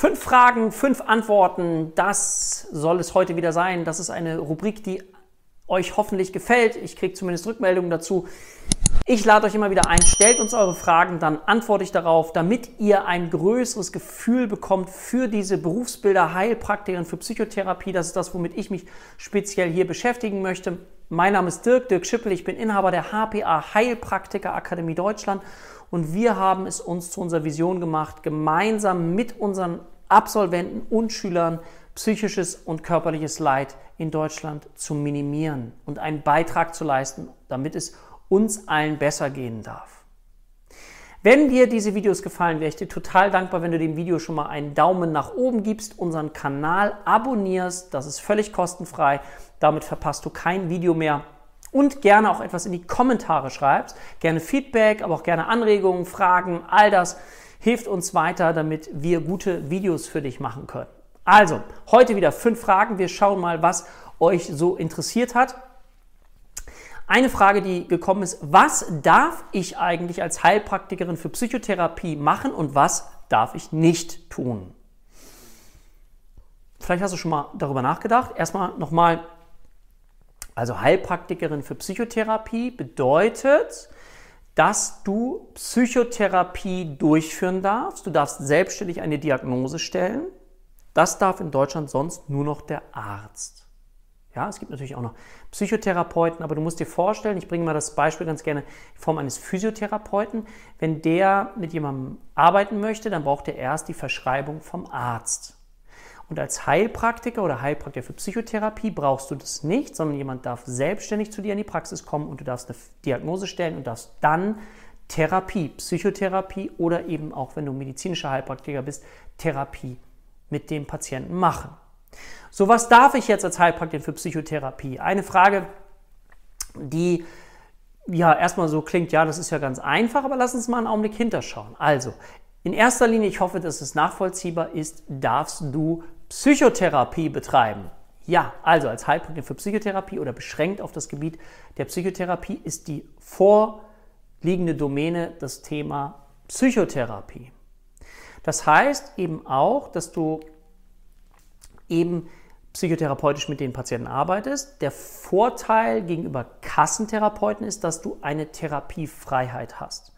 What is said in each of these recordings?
Fünf Fragen, fünf Antworten, das soll es heute wieder sein. Das ist eine Rubrik, die euch hoffentlich gefällt. Ich kriege zumindest Rückmeldungen dazu. Ich lade euch immer wieder ein, stellt uns eure Fragen, dann antworte ich darauf, damit ihr ein größeres Gefühl bekommt für diese Berufsbilder Heilpraktikerin für Psychotherapie. Das ist das, womit ich mich speziell hier beschäftigen möchte. Mein Name ist Dirk, Dirk Schippel, ich bin Inhaber der HPA Heilpraktiker Akademie Deutschland und wir haben es uns zu unserer Vision gemacht, gemeinsam mit unseren Absolventen und Schülern psychisches und körperliches Leid in Deutschland zu minimieren und einen Beitrag zu leisten, damit es uns allen besser gehen darf. Wenn dir diese Videos gefallen, wäre ich dir total dankbar, wenn du dem Video schon mal einen Daumen nach oben gibst, unseren Kanal abonnierst, das ist völlig kostenfrei, damit verpasst du kein Video mehr und gerne auch etwas in die Kommentare schreibst. Gerne Feedback, aber auch gerne Anregungen, Fragen, all das hilft uns weiter, damit wir gute Videos für dich machen können. Also, heute wieder fünf Fragen. Wir schauen mal, was euch so interessiert hat. Eine Frage, die gekommen ist, was darf ich eigentlich als Heilpraktikerin für Psychotherapie machen und was darf ich nicht tun? Vielleicht hast du schon mal darüber nachgedacht. Erstmal nochmal also Heilpraktikerin für Psychotherapie bedeutet, dass du Psychotherapie durchführen darfst. Du darfst selbstständig eine Diagnose stellen. Das darf in Deutschland sonst nur noch der Arzt. Ja, es gibt natürlich auch noch Psychotherapeuten, aber du musst dir vorstellen, ich bringe mal das Beispiel ganz gerne in Form eines Physiotherapeuten. Wenn der mit jemandem arbeiten möchte, dann braucht er erst die Verschreibung vom Arzt. Und als Heilpraktiker oder Heilpraktiker für Psychotherapie brauchst du das nicht, sondern jemand darf selbstständig zu dir in die Praxis kommen und du darfst eine Diagnose stellen und darfst dann Therapie, Psychotherapie oder eben auch, wenn du medizinischer Heilpraktiker bist, Therapie mit dem Patienten machen. So, was darf ich jetzt als Heilpraktiker für Psychotherapie? Eine Frage, die ja erstmal so klingt, ja, das ist ja ganz einfach, aber lass uns mal einen Augenblick hinterschauen. Also, in erster Linie, ich hoffe, dass es nachvollziehbar ist, darfst du Psychotherapie betreiben. Ja, also als Heilpraktiker für Psychotherapie oder beschränkt auf das Gebiet der Psychotherapie ist die vorliegende Domäne das Thema Psychotherapie. Das heißt eben auch, dass du eben psychotherapeutisch mit den Patienten arbeitest. Der Vorteil gegenüber Kassentherapeuten ist, dass du eine Therapiefreiheit hast.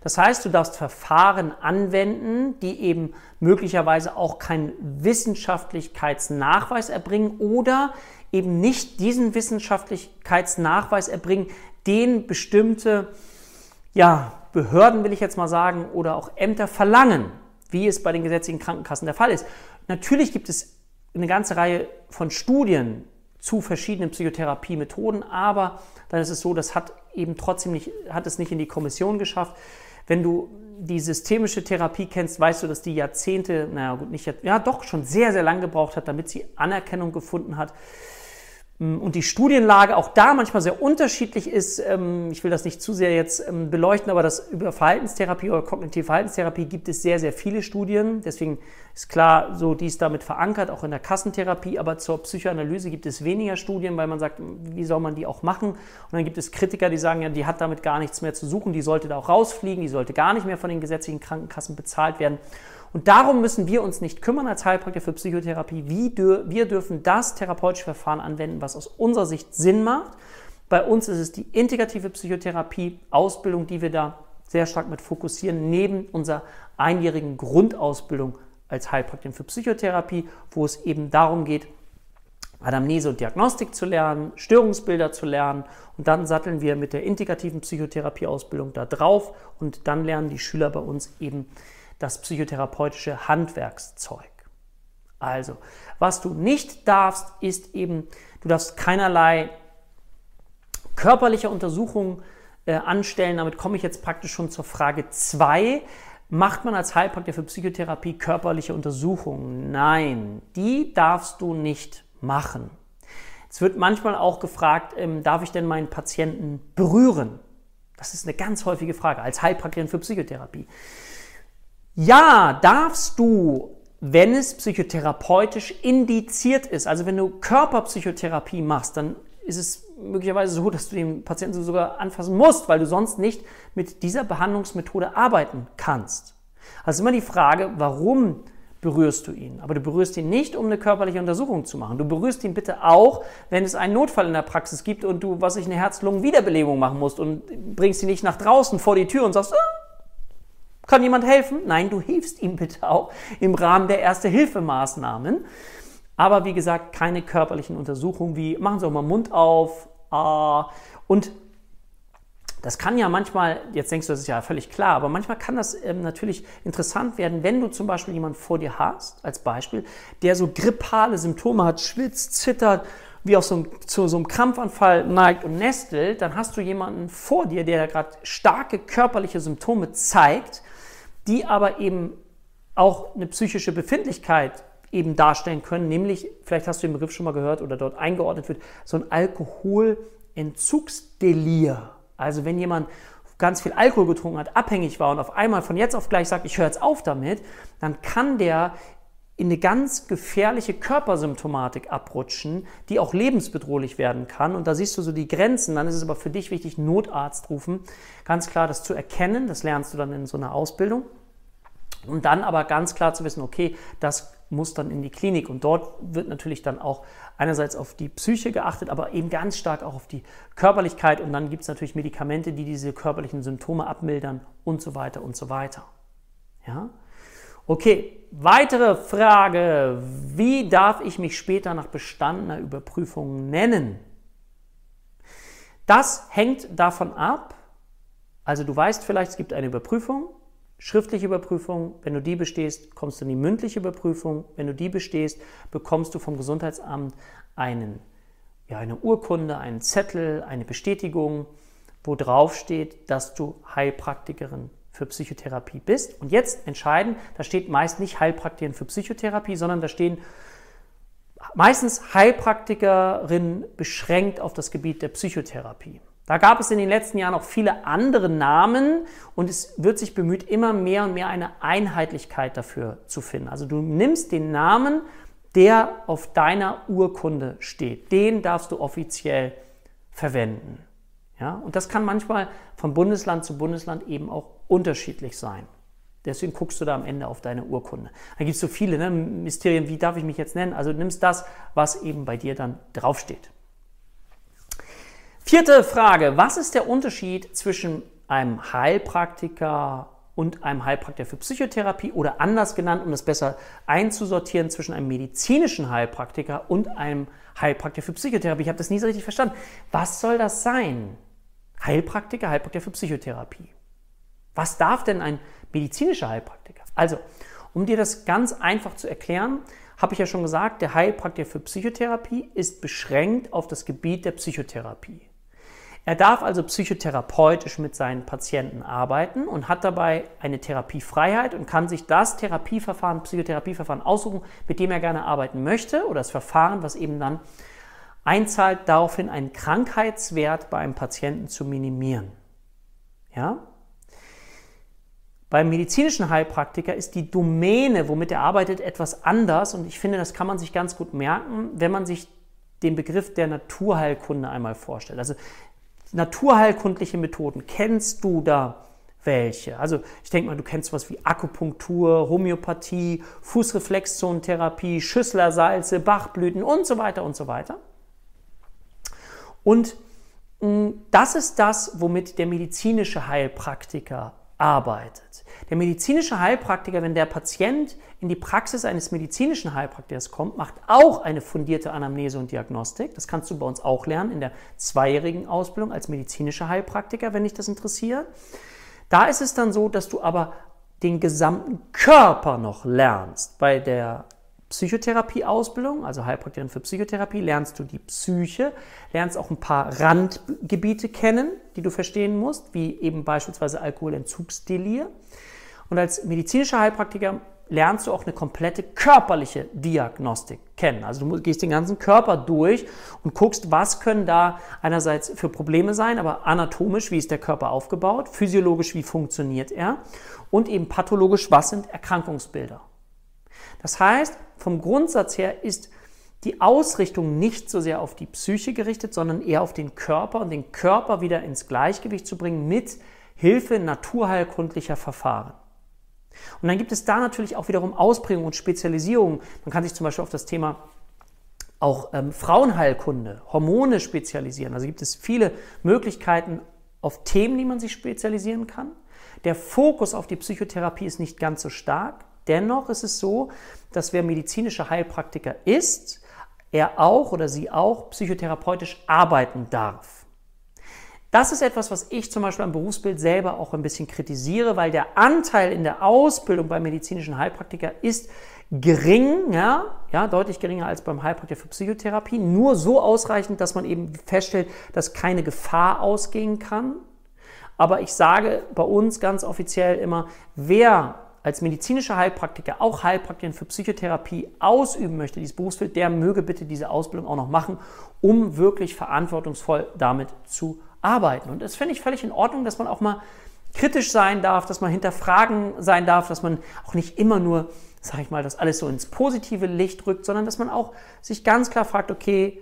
Das heißt, du darfst Verfahren anwenden, die eben möglicherweise auch keinen Wissenschaftlichkeitsnachweis erbringen oder eben nicht diesen Wissenschaftlichkeitsnachweis erbringen, den bestimmte ja, Behörden, will ich jetzt mal sagen, oder auch Ämter verlangen, wie es bei den gesetzlichen Krankenkassen der Fall ist. Natürlich gibt es eine ganze Reihe von Studien zu verschiedenen Psychotherapiemethoden, aber dann ist es so, das hat eben trotzdem nicht, hat es nicht in die Kommission geschafft. Wenn du die systemische Therapie kennst, weißt du, dass die Jahrzehnte, naja gut, nicht, ja doch schon sehr, sehr lang gebraucht hat, damit sie Anerkennung gefunden hat. Mm, und die Studienlage auch da manchmal sehr unterschiedlich ist. Ähm, ich will das nicht zu sehr jetzt ähm, beleuchten, aber das über Verhaltenstherapie oder kognitive Verhaltenstherapie gibt es sehr, sehr viele Studien. Deswegen ist klar, so dies damit verankert, auch in der Kassentherapie. Aber zur Psychoanalyse gibt es weniger Studien, weil man sagt, wie soll man die auch machen? Und dann gibt es Kritiker, die sagen, ja, die hat damit gar nichts mehr zu suchen, die sollte da auch rausfliegen, die sollte gar nicht mehr von den gesetzlichen Krankenkassen bezahlt werden. Und darum müssen wir uns nicht kümmern als Heilpraktiker für Psychotherapie. Wir dürfen das therapeutische Verfahren anwenden, was aus unserer Sicht Sinn macht. Bei uns ist es die integrative Psychotherapie, Ausbildung, die wir da sehr stark mit fokussieren, neben unserer einjährigen Grundausbildung als Heilpraktiker für Psychotherapie, wo es eben darum geht, Anamnese und Diagnostik zu lernen, Störungsbilder zu lernen und dann satteln wir mit der integrativen Psychotherapieausbildung da drauf und dann lernen die Schüler bei uns eben das psychotherapeutische Handwerkszeug. Also, was du nicht darfst, ist eben, du darfst keinerlei körperliche Untersuchungen äh, anstellen. Damit komme ich jetzt praktisch schon zur Frage 2. Macht man als Heilpraktiker für Psychotherapie körperliche Untersuchungen? Nein, die darfst du nicht machen. Es wird manchmal auch gefragt, ähm, darf ich denn meinen Patienten berühren? Das ist eine ganz häufige Frage als Heilpraktikerin für Psychotherapie. Ja, darfst du, wenn es psychotherapeutisch indiziert ist. Also wenn du Körperpsychotherapie machst, dann ist es möglicherweise so, dass du den Patienten sogar anfassen musst, weil du sonst nicht mit dieser Behandlungsmethode arbeiten kannst. Also immer die Frage, warum berührst du ihn. Aber du berührst ihn nicht, um eine körperliche Untersuchung zu machen. Du berührst ihn bitte auch, wenn es einen Notfall in der Praxis gibt und du, was ich, eine Herz-Lungen-Wiederbelebung machen musst und bringst ihn nicht nach draußen vor die Tür und sagst, ah, kann jemand helfen? Nein, du hilfst ihm bitte auch im Rahmen der Erste-Hilfe-Maßnahmen. Aber wie gesagt, keine körperlichen Untersuchungen wie, machen Sie auch mal Mund auf, ah, und das kann ja manchmal, jetzt denkst du, das ist ja völlig klar, aber manchmal kann das ähm, natürlich interessant werden, wenn du zum Beispiel jemanden vor dir hast, als Beispiel, der so grippale Symptome hat, schwitzt, zittert, wie auf so einem, zu so einem Krampfanfall neigt und nestelt, dann hast du jemanden vor dir, der gerade starke körperliche Symptome zeigt, die aber eben auch eine psychische Befindlichkeit eben darstellen können, nämlich, vielleicht hast du den Begriff schon mal gehört oder dort eingeordnet wird, so ein Alkoholentzugsdelir. Also wenn jemand ganz viel Alkohol getrunken hat, abhängig war und auf einmal von jetzt auf gleich sagt, ich höre jetzt auf damit, dann kann der in eine ganz gefährliche Körpersymptomatik abrutschen, die auch lebensbedrohlich werden kann. Und da siehst du so die Grenzen. Dann ist es aber für dich wichtig, Notarzt rufen. Ganz klar, das zu erkennen. Das lernst du dann in so einer Ausbildung. Und dann aber ganz klar zu wissen, okay, das muss dann in die Klinik. Und dort wird natürlich dann auch einerseits auf die Psyche geachtet, aber eben ganz stark auch auf die Körperlichkeit. Und dann gibt es natürlich Medikamente, die diese körperlichen Symptome abmildern und so weiter und so weiter. Ja? Okay, weitere Frage. Wie darf ich mich später nach bestandener Überprüfung nennen? Das hängt davon ab, also du weißt vielleicht, es gibt eine Überprüfung, schriftliche Überprüfung. Wenn du die bestehst, kommst du in die mündliche Überprüfung. Wenn du die bestehst, bekommst du vom Gesundheitsamt einen, ja, eine Urkunde, einen Zettel, eine Bestätigung, wo drauf steht, dass du Heilpraktikerin für Psychotherapie bist. Und jetzt entscheiden, da steht meist nicht Heilpraktikerin für Psychotherapie, sondern da stehen meistens Heilpraktikerin beschränkt auf das Gebiet der Psychotherapie. Da gab es in den letzten Jahren auch viele andere Namen und es wird sich bemüht, immer mehr und mehr eine Einheitlichkeit dafür zu finden. Also du nimmst den Namen, der auf deiner Urkunde steht. Den darfst du offiziell verwenden. Ja? Und das kann manchmal von Bundesland zu Bundesland eben auch unterschiedlich sein. Deswegen guckst du da am Ende auf deine Urkunde. Da gibt es so viele ne, Mysterien, wie darf ich mich jetzt nennen? Also nimmst das, was eben bei dir dann draufsteht. Vierte Frage. Was ist der Unterschied zwischen einem Heilpraktiker und einem Heilpraktiker für Psychotherapie oder anders genannt, um das besser einzusortieren, zwischen einem medizinischen Heilpraktiker und einem Heilpraktiker für Psychotherapie? Ich habe das nie so richtig verstanden. Was soll das sein? Heilpraktiker, Heilpraktiker für Psychotherapie. Was darf denn ein medizinischer Heilpraktiker? Also, um dir das ganz einfach zu erklären, habe ich ja schon gesagt, der Heilpraktiker für Psychotherapie ist beschränkt auf das Gebiet der Psychotherapie. Er darf also psychotherapeutisch mit seinen Patienten arbeiten und hat dabei eine Therapiefreiheit und kann sich das Therapieverfahren, Psychotherapieverfahren aussuchen, mit dem er gerne arbeiten möchte oder das Verfahren, was eben dann einzahlt, daraufhin einen Krankheitswert bei einem Patienten zu minimieren. Ja? Beim medizinischen Heilpraktiker ist die Domäne, womit er arbeitet, etwas anders und ich finde, das kann man sich ganz gut merken, wenn man sich den Begriff der Naturheilkunde einmal vorstellt. Also naturheilkundliche Methoden, kennst du da welche? Also ich denke mal, du kennst was wie Akupunktur, Homöopathie, Fußreflexzonentherapie, Schüsslersalze, Bachblüten und so weiter und so weiter. Und mm, das ist das, womit der medizinische Heilpraktiker arbeitet. Der medizinische Heilpraktiker, wenn der Patient in die Praxis eines medizinischen Heilpraktikers kommt, macht auch eine fundierte Anamnese und Diagnostik. Das kannst du bei uns auch lernen in der zweijährigen Ausbildung als medizinischer Heilpraktiker, wenn dich das interessiert. Da ist es dann so, dass du aber den gesamten Körper noch lernst. Bei der Psychotherapie-Ausbildung, also Heilpraktikerin für Psychotherapie, lernst du die Psyche, lernst auch ein paar Randgebiete kennen, die du verstehen musst, wie eben beispielsweise Alkoholentzugsdelir. Und als medizinischer Heilpraktiker lernst du auch eine komplette körperliche Diagnostik kennen. Also du gehst den ganzen Körper durch und guckst, was können da einerseits für Probleme sein, aber anatomisch, wie ist der Körper aufgebaut, physiologisch, wie funktioniert er und eben pathologisch, was sind Erkrankungsbilder. Das heißt, vom Grundsatz her ist die Ausrichtung nicht so sehr auf die Psyche gerichtet, sondern eher auf den Körper und den Körper wieder ins Gleichgewicht zu bringen mit Hilfe naturheilkundlicher Verfahren. Und dann gibt es da natürlich auch wiederum Ausprägungen und Spezialisierungen. Man kann sich zum Beispiel auf das Thema auch ähm, Frauenheilkunde, Hormone spezialisieren. Also gibt es viele Möglichkeiten auf Themen, die man sich spezialisieren kann. Der Fokus auf die Psychotherapie ist nicht ganz so stark. Dennoch ist es so, dass wer medizinischer Heilpraktiker ist, er auch oder sie auch psychotherapeutisch arbeiten darf. Das ist etwas, was ich zum Beispiel am Berufsbild selber auch ein bisschen kritisiere, weil der Anteil in der Ausbildung beim medizinischen Heilpraktiker ist gering, ja, ja, deutlich geringer als beim Heilpraktiker für Psychotherapie, nur so ausreichend, dass man eben feststellt, dass keine Gefahr ausgehen kann. Aber ich sage bei uns ganz offiziell immer, wer als medizinischer Heilpraktiker auch Heilpraktiker für Psychotherapie ausüben möchte, dieses Berufsbild, der möge bitte diese Ausbildung auch noch machen, um wirklich verantwortungsvoll damit zu arbeiten. Und das finde ich völlig in Ordnung, dass man auch mal kritisch sein darf, dass man hinterfragen sein darf, dass man auch nicht immer nur, sage ich mal, das alles so ins positive Licht rückt, sondern dass man auch sich ganz klar fragt, okay,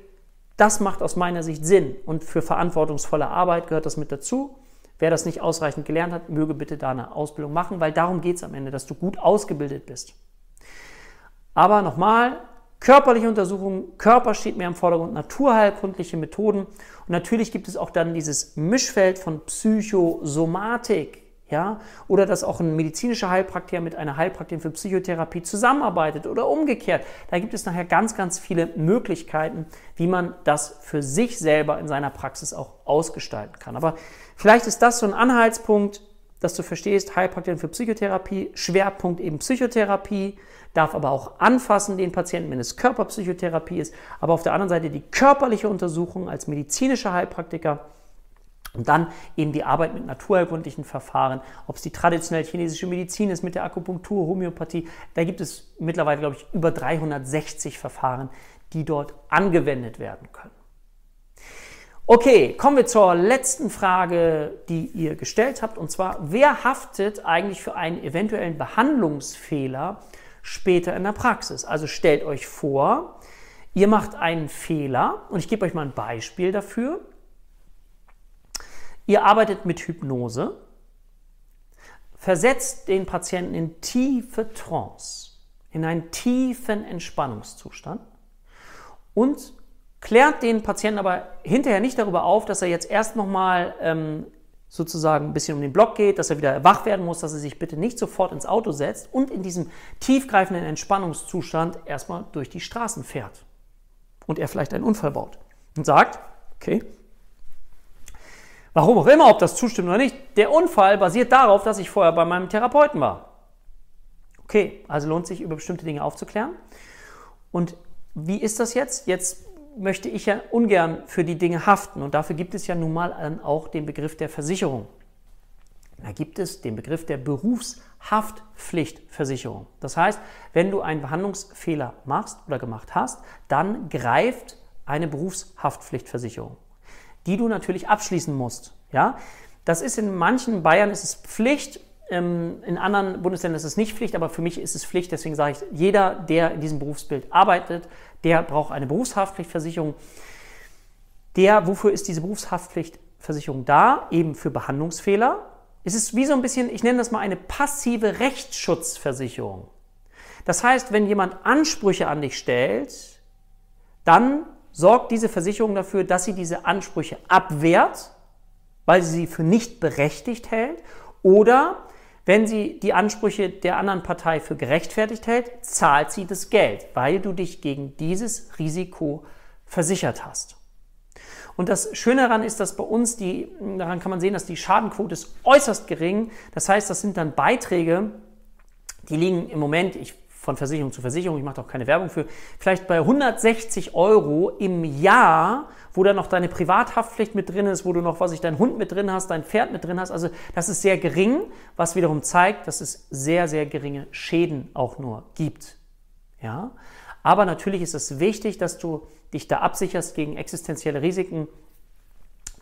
das macht aus meiner Sicht Sinn und für verantwortungsvolle Arbeit gehört das mit dazu. Wer das nicht ausreichend gelernt hat, möge bitte da eine Ausbildung machen, weil darum geht es am Ende, dass du gut ausgebildet bist. Aber nochmal, körperliche Untersuchungen, Körper steht mehr im Vordergrund, naturheilkundliche Methoden. Und natürlich gibt es auch dann dieses Mischfeld von Psychosomatik, ja, oder dass auch ein medizinischer Heilpraktiker mit einer Heilpraktikerin für Psychotherapie zusammenarbeitet oder umgekehrt. Da gibt es nachher ganz, ganz viele Möglichkeiten, wie man das für sich selber in seiner Praxis auch ausgestalten kann. Aber vielleicht ist das so ein Anhaltspunkt, dass du verstehst, Heilpraktikerin für Psychotherapie, Schwerpunkt eben Psychotherapie, darf aber auch anfassen den Patienten, wenn es Körperpsychotherapie ist, aber auf der anderen Seite die körperliche Untersuchung als medizinischer Heilpraktiker und dann eben die Arbeit mit naturheilkundlichen Verfahren, ob es die traditionelle chinesische Medizin ist mit der Akupunktur, Homöopathie. Da gibt es mittlerweile, glaube ich, über 360 Verfahren, die dort angewendet werden können. Okay, kommen wir zur letzten Frage, die ihr gestellt habt. Und zwar, wer haftet eigentlich für einen eventuellen Behandlungsfehler später in der Praxis? Also stellt euch vor, ihr macht einen Fehler und ich gebe euch mal ein Beispiel dafür. Ihr arbeitet mit Hypnose, versetzt den Patienten in tiefe Trance, in einen tiefen Entspannungszustand und klärt den Patienten aber hinterher nicht darüber auf, dass er jetzt erst nochmal ähm, sozusagen ein bisschen um den Block geht, dass er wieder wach werden muss, dass er sich bitte nicht sofort ins Auto setzt und in diesem tiefgreifenden Entspannungszustand erstmal durch die Straßen fährt und er vielleicht einen Unfall baut und sagt, okay, Warum auch immer, ob das zustimmt oder nicht, der Unfall basiert darauf, dass ich vorher bei meinem Therapeuten war. Okay, also lohnt sich, über bestimmte Dinge aufzuklären. Und wie ist das jetzt? Jetzt möchte ich ja ungern für die Dinge haften und dafür gibt es ja nun mal auch den Begriff der Versicherung. Da gibt es den Begriff der Berufshaftpflichtversicherung. Das heißt, wenn du einen Behandlungsfehler machst oder gemacht hast, dann greift eine Berufshaftpflichtversicherung die du natürlich abschließen musst. Ja? Das ist in manchen Bayern ist es Pflicht, ähm, in anderen Bundesländern ist es nicht Pflicht, aber für mich ist es Pflicht. Deswegen sage ich, jeder, der in diesem Berufsbild arbeitet, der braucht eine Berufshaftpflichtversicherung. Der, wofür ist diese Berufshaftpflichtversicherung da? Eben für Behandlungsfehler. Es ist wie so ein bisschen, ich nenne das mal eine passive Rechtsschutzversicherung. Das heißt, wenn jemand Ansprüche an dich stellt, dann sorgt diese Versicherung dafür, dass sie diese Ansprüche abwehrt, weil sie sie für nicht berechtigt hält, oder wenn sie die Ansprüche der anderen Partei für gerechtfertigt hält, zahlt sie das Geld, weil du dich gegen dieses Risiko versichert hast. Und das Schöne daran ist, dass bei uns die, daran kann man sehen, dass die Schadenquote ist äußerst gering. Das heißt, das sind dann Beiträge, die liegen im Moment, ich von Versicherung zu Versicherung, ich mache doch keine Werbung für, vielleicht bei 160 Euro im Jahr, wo dann noch deine Privathaftpflicht mit drin ist, wo du noch, was ich, dein Hund mit drin hast, dein Pferd mit drin hast. Also das ist sehr gering, was wiederum zeigt, dass es sehr, sehr geringe Schäden auch nur gibt. Ja? Aber natürlich ist es wichtig, dass du dich da absicherst gegen existenzielle Risiken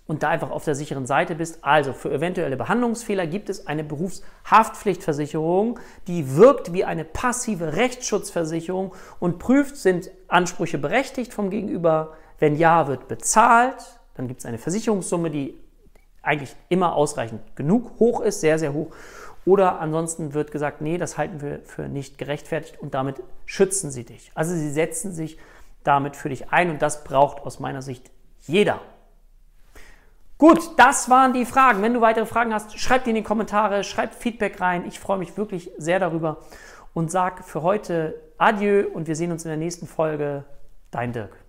und da einfach auf der sicheren Seite bist. Also für eventuelle Behandlungsfehler gibt es eine Berufshaftpflichtversicherung, die wirkt wie eine passive Rechtsschutzversicherung und prüft, sind Ansprüche berechtigt vom Gegenüber. Wenn ja, wird bezahlt. Dann gibt es eine Versicherungssumme, die eigentlich immer ausreichend genug hoch ist, sehr, sehr hoch. Oder ansonsten wird gesagt, nee, das halten wir für nicht gerechtfertigt und damit schützen sie dich. Also sie setzen sich damit für dich ein und das braucht aus meiner Sicht jeder. Gut, das waren die Fragen. Wenn du weitere Fragen hast, schreib die in die Kommentare, schreib Feedback rein. Ich freue mich wirklich sehr darüber und sag für heute Adieu und wir sehen uns in der nächsten Folge. Dein Dirk.